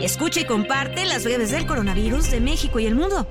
Escucha y comparte las breves del coronavirus de México y el mundo.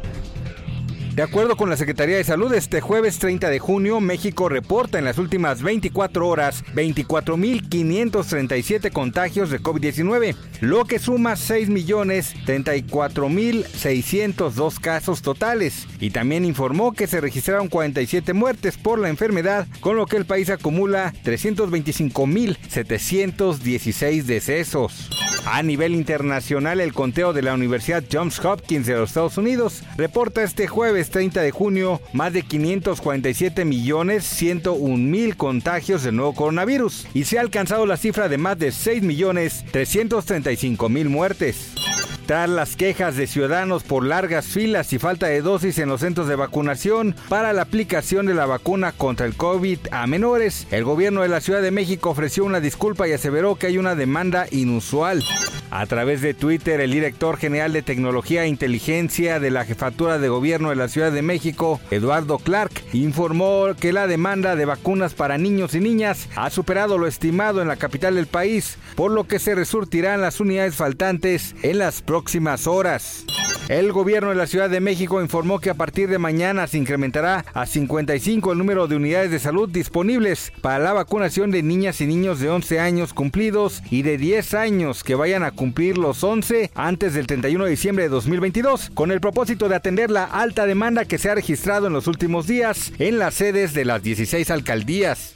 De acuerdo con la Secretaría de Salud, este jueves 30 de junio, México reporta en las últimas 24 horas 24.537 contagios de COVID-19, lo que suma 6.034.602 casos totales. Y también informó que se registraron 47 muertes por la enfermedad, con lo que el país acumula 325.716 decesos. A nivel internacional, el conteo de la Universidad Johns Hopkins de los Estados Unidos reporta este jueves 30 de junio más de 547 millones 101 mil contagios del nuevo coronavirus y se ha alcanzado la cifra de más de 6 millones 335 mil muertes. Las quejas de ciudadanos por largas filas y falta de dosis en los centros de vacunación para la aplicación de la vacuna contra el COVID a menores, el gobierno de la Ciudad de México ofreció una disculpa y aseveró que hay una demanda inusual. A través de Twitter, el director general de Tecnología e Inteligencia de la Jefatura de Gobierno de la Ciudad de México, Eduardo Clark, informó que la demanda de vacunas para niños y niñas ha superado lo estimado en la capital del país, por lo que se resurtirán las unidades faltantes en las próximas horas. El gobierno de la Ciudad de México informó que a partir de mañana se incrementará a 55 el número de unidades de salud disponibles para la vacunación de niñas y niños de 11 años cumplidos y de 10 años que vayan a cumplir los 11 antes del 31 de diciembre de 2022, con el propósito de atender la alta demanda que se ha registrado en los últimos días en las sedes de las 16 alcaldías.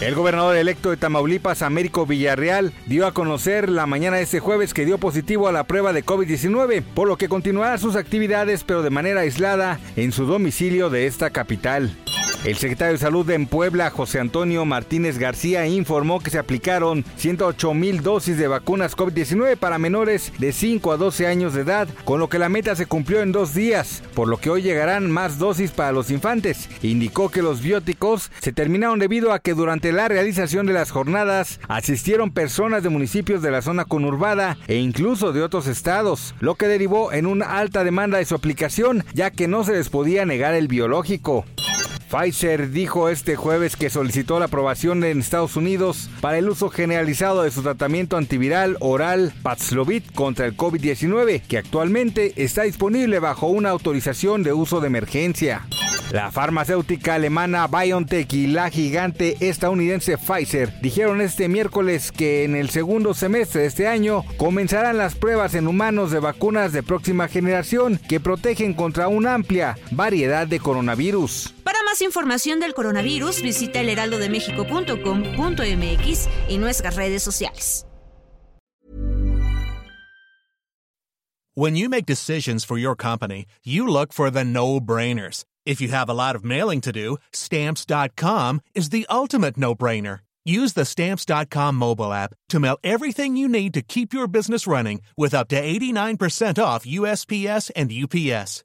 El gobernador electo de Tamaulipas, Américo Villarreal, dio a conocer la mañana de este jueves que dio positivo a la prueba de COVID-19, por lo que continuará sus actividades pero de manera aislada en su domicilio de esta capital. El secretario de Salud en Puebla, José Antonio Martínez García, informó que se aplicaron 108 mil dosis de vacunas COVID-19 para menores de 5 a 12 años de edad, con lo que la meta se cumplió en dos días, por lo que hoy llegarán más dosis para los infantes. Indicó que los bióticos se terminaron debido a que durante la realización de las jornadas asistieron personas de municipios de la zona conurbada e incluso de otros estados, lo que derivó en una alta demanda de su aplicación, ya que no se les podía negar el biológico. Pfizer dijo este jueves que solicitó la aprobación en Estados Unidos para el uso generalizado de su tratamiento antiviral oral Paxlovid contra el COVID-19, que actualmente está disponible bajo una autorización de uso de emergencia. La farmacéutica alemana BioNTech y la gigante estadounidense Pfizer dijeron este miércoles que en el segundo semestre de este año comenzarán las pruebas en humanos de vacunas de próxima generación que protegen contra una amplia variedad de coronavirus. Más información del coronavirus, visita elheraldodemexico.com.mx y nuestras redes sociales. When you make decisions for your company, you look for the no-brainers. If you have a lot of mailing to do, stamps.com is the ultimate no-brainer. Use the stamps.com mobile app to mail everything you need to keep your business running with up to 89% off USPS and UPS.